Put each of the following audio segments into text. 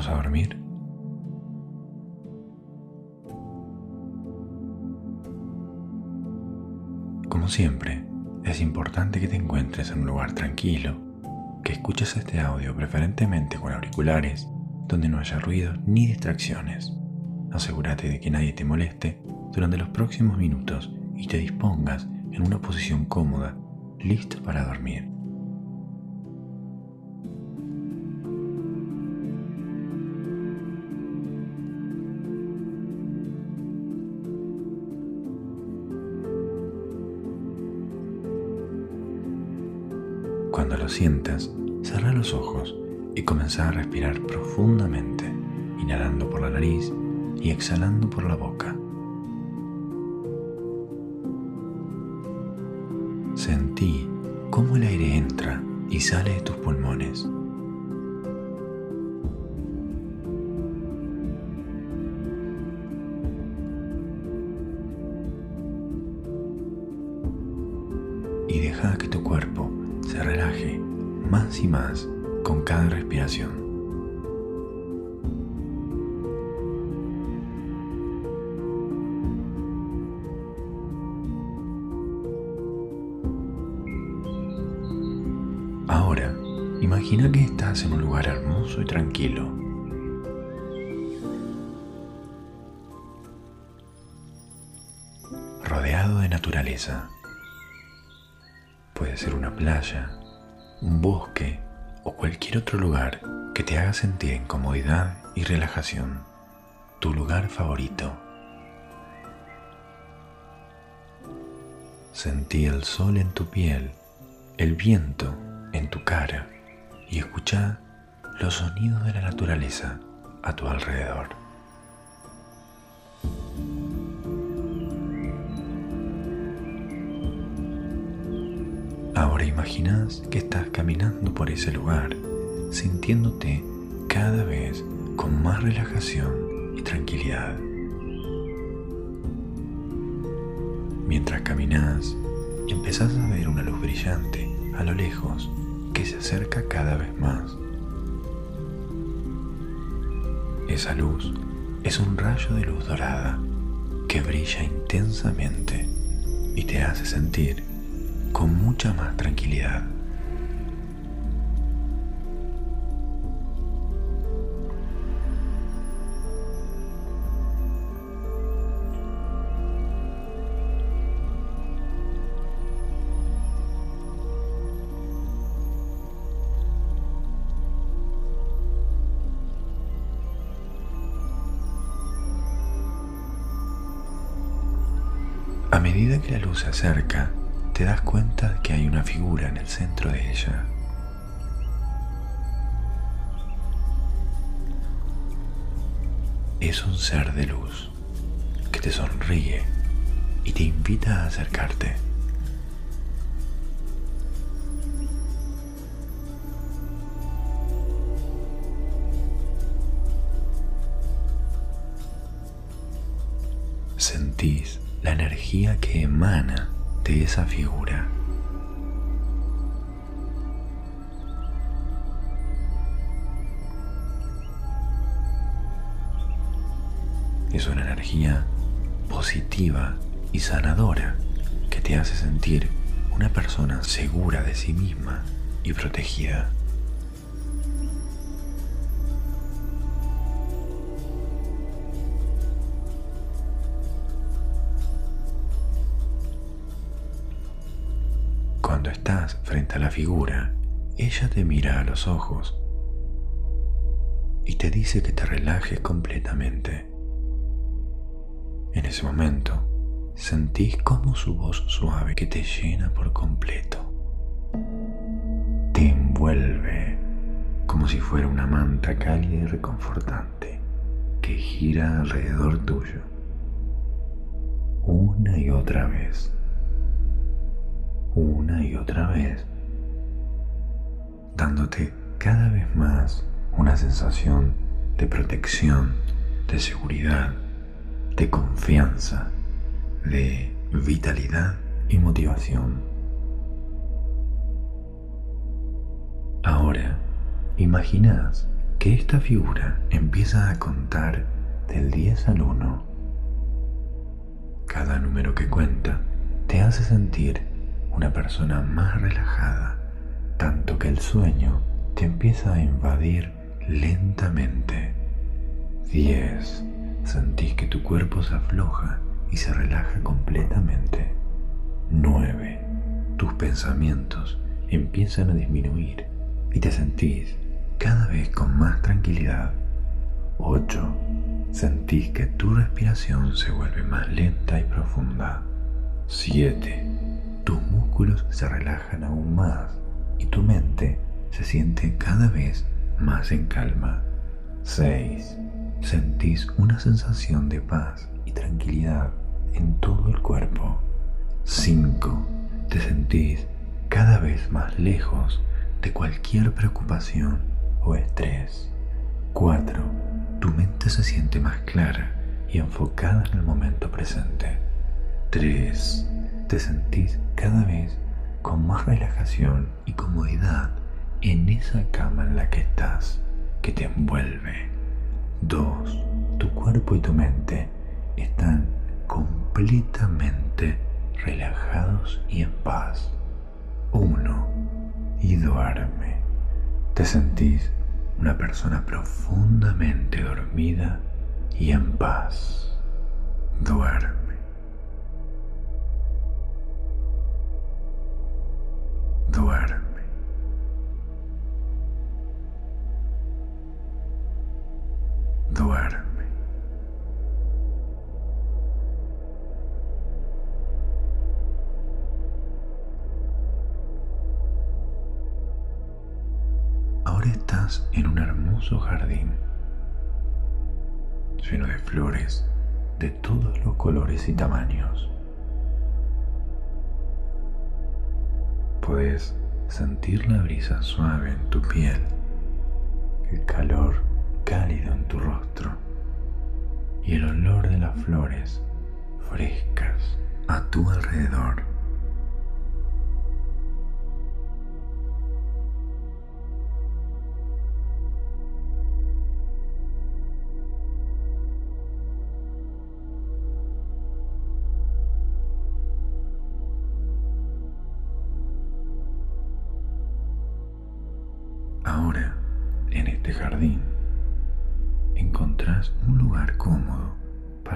¿Vamos a dormir? Como siempre, es importante que te encuentres en un lugar tranquilo, que escuches este audio preferentemente con auriculares, donde no haya ruido ni distracciones. Asegúrate de que nadie te moleste durante los próximos minutos y te dispongas en una posición cómoda, listo para dormir. Sientas, cerra los ojos y comenzá a respirar profundamente, inhalando por la nariz y exhalando por la boca. Sentí cómo el aire entra y sale de tus pulmones. Bosque o cualquier otro lugar que te haga sentir en comodidad y relajación. Tu lugar favorito. Sentí el sol en tu piel, el viento en tu cara y escucha los sonidos de la naturaleza a tu alrededor. Ahora imaginas que estás caminando por ese lugar, sintiéndote cada vez con más relajación y tranquilidad. Mientras caminas, empezás a ver una luz brillante a lo lejos que se acerca cada vez más. Esa luz es un rayo de luz dorada que brilla intensamente y te hace sentir con mucha más tranquilidad. A medida que la luz se acerca, te das cuenta que hay una figura en el centro de ella. Es un ser de luz que te sonríe y te invita a acercarte. Sentís la energía que emana de esa figura. Es una energía positiva y sanadora que te hace sentir una persona segura de sí misma y protegida. Figura, ella te mira a los ojos y te dice que te relajes completamente. En ese momento, sentís como su voz suave que te llena por completo. Te envuelve como si fuera una manta cálida y reconfortante que gira alrededor tuyo una y otra vez una y otra vez, dándote cada vez más una sensación de protección, de seguridad, de confianza, de vitalidad y motivación. Ahora, imaginas que esta figura empieza a contar del 10 al 1. Cada número que cuenta te hace sentir una persona más relajada, tanto que el sueño te empieza a invadir lentamente. 10. Sentís que tu cuerpo se afloja y se relaja completamente. 9. Tus pensamientos empiezan a disminuir y te sentís cada vez con más tranquilidad. 8. Sentís que tu respiración se vuelve más lenta y profunda. 7. Tus músculos se relajan aún más y tu mente se siente cada vez más en calma. 6. Sentís una sensación de paz y tranquilidad en todo el cuerpo. 5. Te sentís cada vez más lejos de cualquier preocupación o estrés. 4. Tu mente se siente más clara y enfocada en el momento presente. 3. Te sentís cada vez con más relajación y comodidad en esa cama en la que estás, que te envuelve. 2. Tu cuerpo y tu mente están completamente relajados y en paz. 1. Y duerme. Te sentís una persona profundamente dormida y en paz. Duerme. Duerme. Duerme.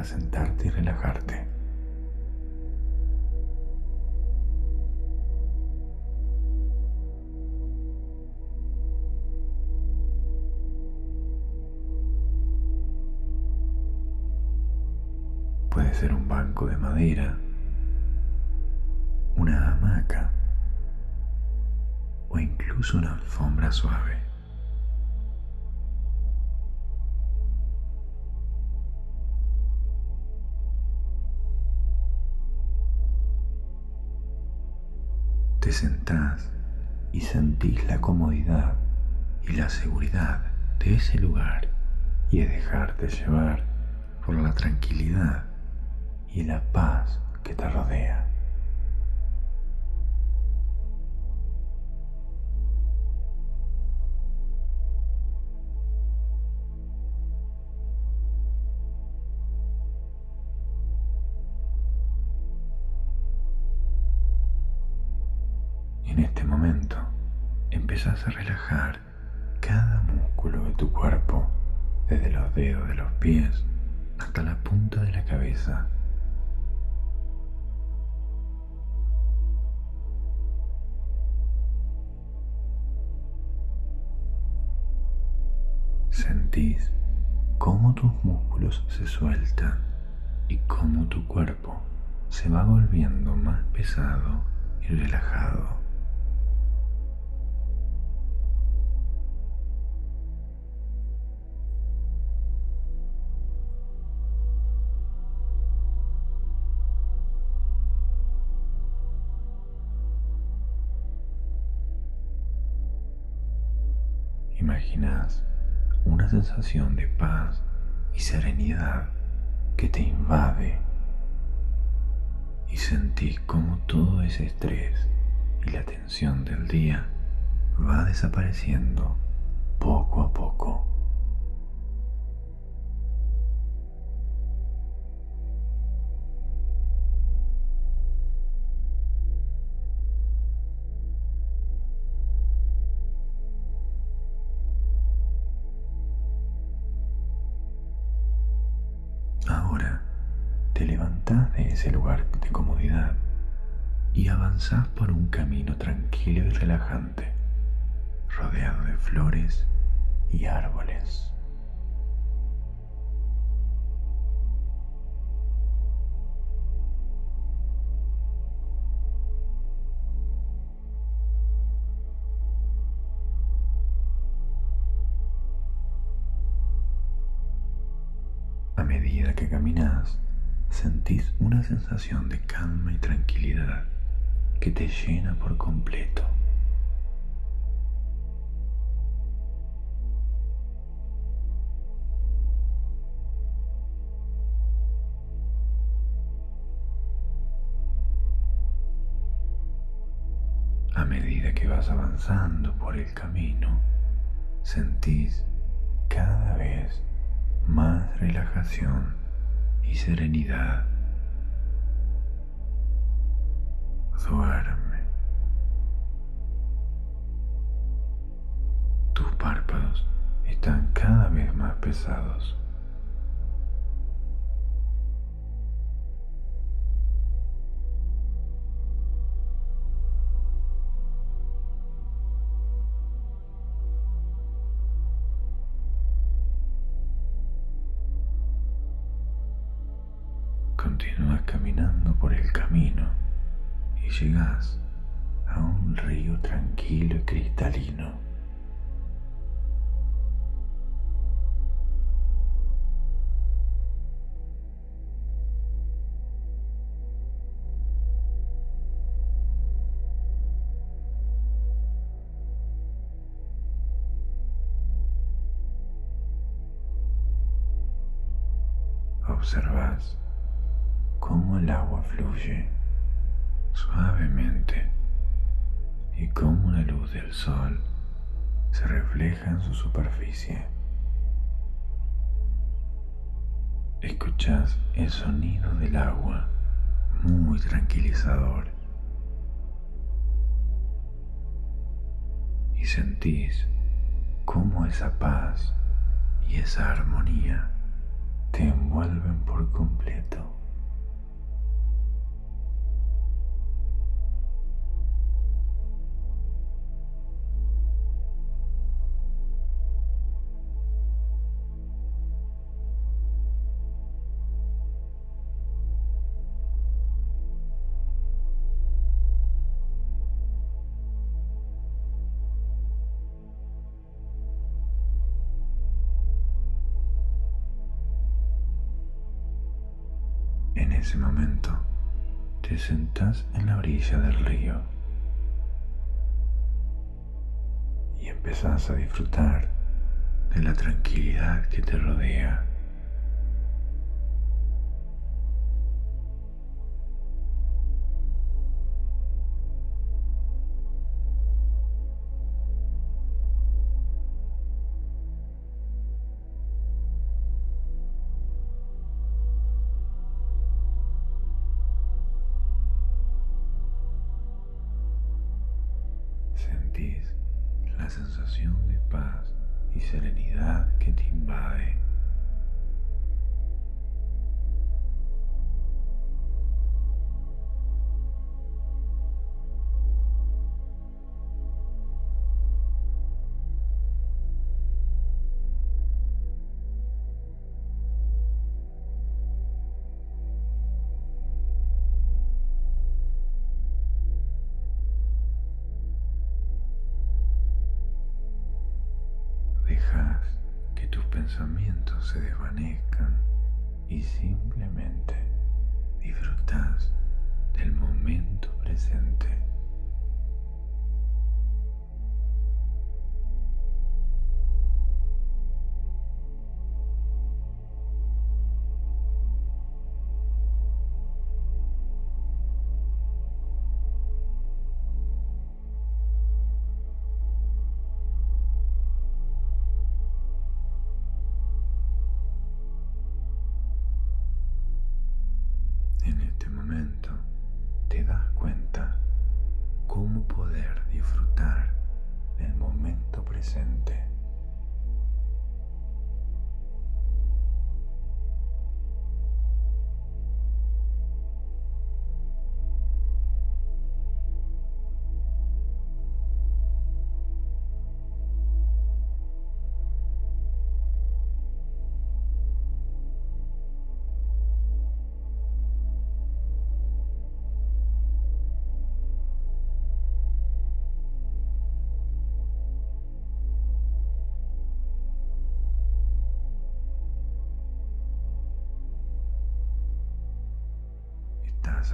Para sentarte y relajarte. Puede ser un banco de madera, una hamaca o incluso una alfombra suave. Sentás y sentís la comodidad y la seguridad de ese lugar y de dejarte llevar por la tranquilidad y la paz que te rodea. Empezás a relajar cada músculo de tu cuerpo, desde los dedos de los pies hasta la punta de la cabeza. Sentís cómo tus músculos se sueltan y cómo tu cuerpo se va volviendo más pesado y relajado. Una sensación de paz y serenidad que te invade y sentís como todo ese estrés y la tensión del día va desapareciendo poco a poco. Ese lugar de comodidad y avanzás por un camino tranquilo y relajante, rodeado de flores y árboles. Sensación de calma y tranquilidad que te llena por completo. A medida que vas avanzando por el camino, sentís cada vez más relajación y serenidad. Tus párpados están cada vez más pesados. Continúas caminando por el camino llegas a un río tranquilo y cristalino. Observas cómo el agua fluye suavemente y cómo la luz del sol se refleja en su superficie. Escuchas el sonido del agua muy tranquilizador y sentís cómo esa paz y esa armonía te envuelven por completo. Ese momento te sentas en la orilla del río y empezás a disfrutar de la tranquilidad que te rodea. Serenidad que te invade. Presente.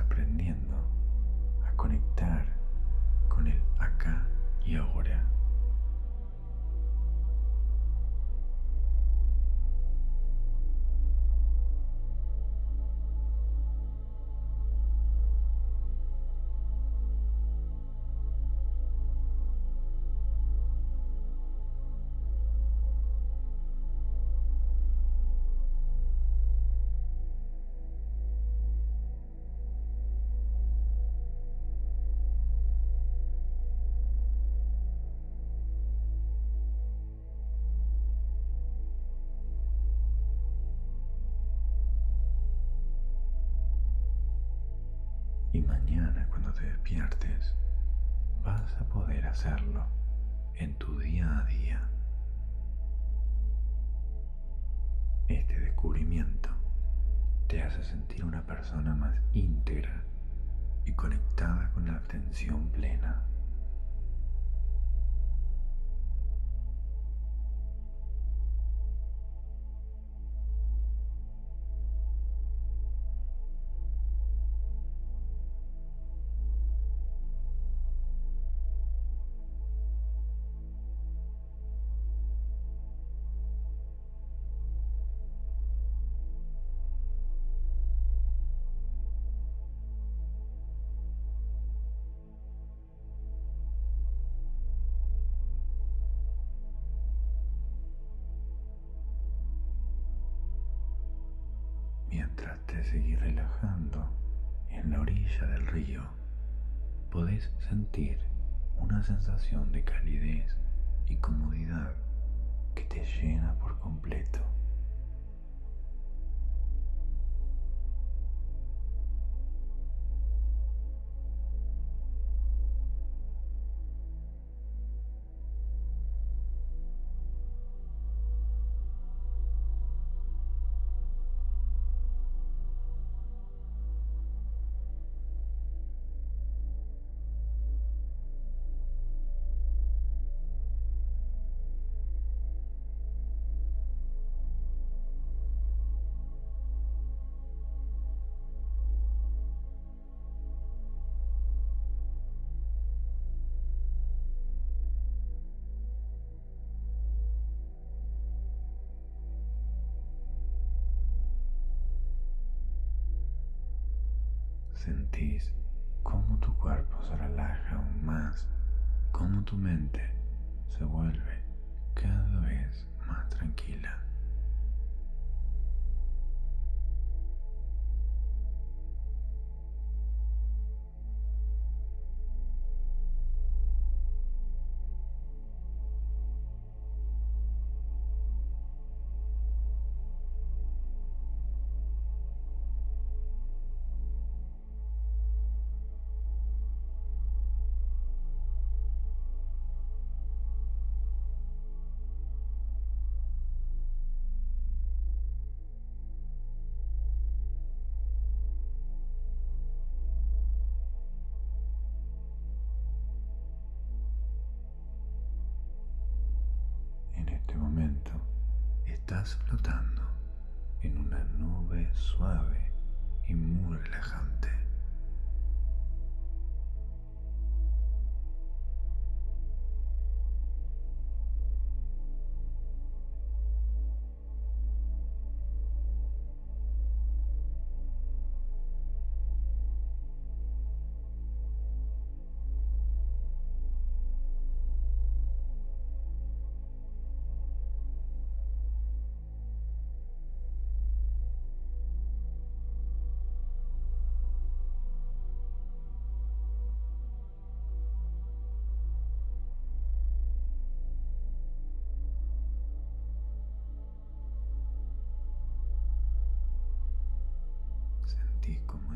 Aprendiendo a conectar con el acá y ahora. Te hace sentir una persona más íntegra y conectada con la atención plena. Podés sentir una sensación de calidez y comodidad que te llena por completo. Sentís cómo tu cuerpo se relaja aún más, cómo tu mente se vuelve cada vez más tranquila.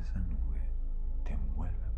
esa nube te envuelve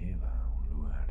lleva a un lugar